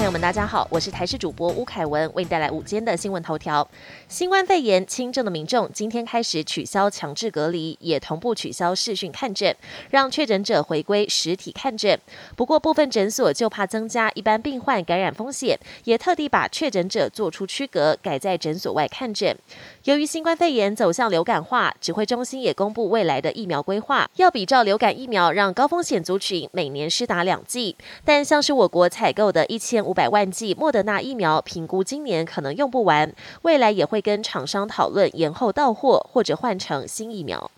朋友们，大家好，我是台视主播吴凯文，为你带来午间的新闻头条。新冠肺炎轻症的民众今天开始取消强制隔离，也同步取消视讯看诊，让确诊者回归实体看诊。不过，部分诊所就怕增加一般病患感染风险，也特地把确诊者做出区隔，改在诊所外看诊。由于新冠肺炎走向流感化，指挥中心也公布未来的疫苗规划，要比照流感疫苗，让高风险族群每年施打两剂。但像是我国采购的一千五百万剂莫德纳疫苗，评估今年可能用不完，未来也会跟厂商讨论延后到货，或者换成新疫苗。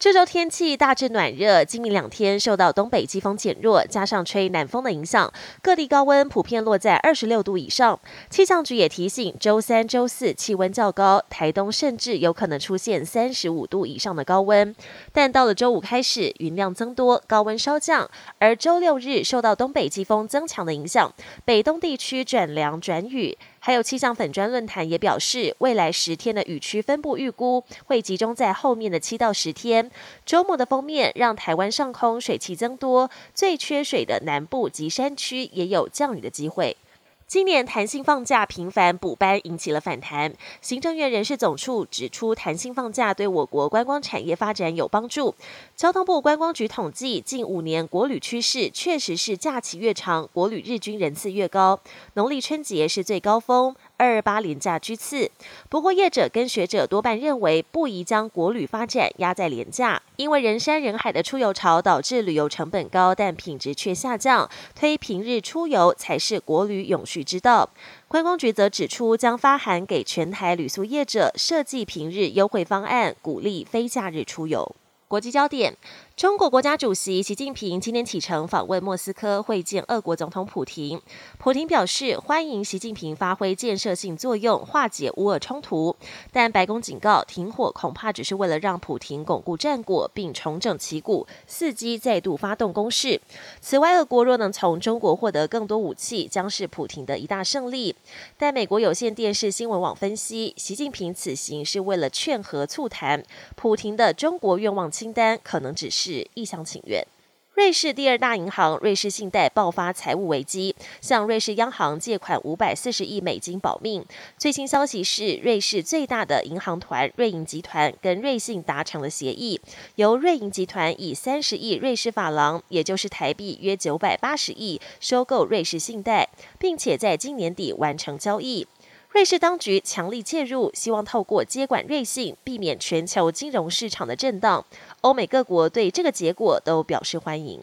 这周天气大致暖热，今明两天受到东北季风减弱，加上吹南风的影响，各地高温普遍落在二十六度以上。气象局也提醒，周三、周四气温较高，台东甚至有可能出现三十五度以上的高温。但到了周五开始，云量增多，高温稍降，而周六日受到东北季风增强的影响，北东地区转凉转雨。还有气象粉砖论坛也表示，未来十天的雨区分布预估会集中在后面的七到十天。周末的封面让台湾上空水汽增多，最缺水的南部及山区也有降雨的机会。今年弹性放假频繁补班引起了反弹。行政院人事总处指出，弹性放假对我国观光产业发展有帮助。交通部观光局统计，近五年国旅趋势确实是假期越长，国旅日均人次越高。农历春节是最高峰。二二八廉价居次，不过业者跟学者多半认为不宜将国旅发展压在廉价，因为人山人海的出游潮导致旅游成本高，但品质却下降，推平日出游才是国旅永续之道。观光局则指出，将发函给全台旅宿业者，设计平日优惠方案，鼓励非假日出游。国际焦点。中国国家主席习近平今天启程访问莫斯科，会见俄国总统普廷。普廷表示欢迎习近平发挥建设性作用，化解乌俄冲突。但白宫警告，停火恐怕只是为了让普廷巩固战果，并重整旗鼓，伺机再度发动攻势。此外，俄国若能从中国获得更多武器，将是普廷的一大胜利。但美国有线电视新闻网分析，习近平此行是为了劝和促谈，普廷的中国愿望清单可能只是。是一厢情愿。瑞士第二大银行瑞士信贷爆发财务危机，向瑞士央行借款五百四十亿美金保命。最新消息是，瑞士最大的银行团瑞银集团跟瑞信达成了协议，由瑞银集团以三十亿瑞士法郎，也就是台币约九百八十亿，收购瑞士信贷，并且在今年底完成交易。瑞士当局强力介入，希望透过接管瑞信，避免全球金融市场的震荡。欧美各国对这个结果都表示欢迎。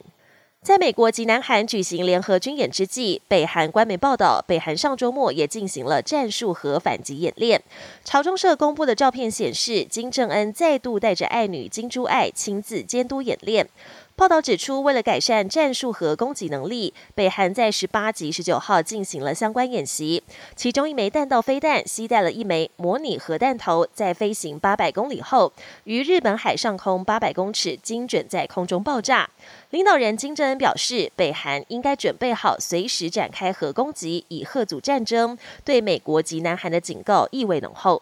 在美国及南韩举行联合军演之际，北韩官媒报道，北韩上周末也进行了战术核反击演练。朝中社公布的照片显示，金正恩再度带着爱女金珠爱亲自监督演练。报道指出，为了改善战术核攻击能力，北韩在十八及十九号进行了相关演习。其中一枚弹道飞弹携带了一枚模拟核弹头，在飞行八百公里后，于日本海上空八百公尺精准在空中爆炸。领导人金正恩表示，北韩应该准备好随时展开核攻击，以贺阻战争。对美国及南韩的警告意味浓厚。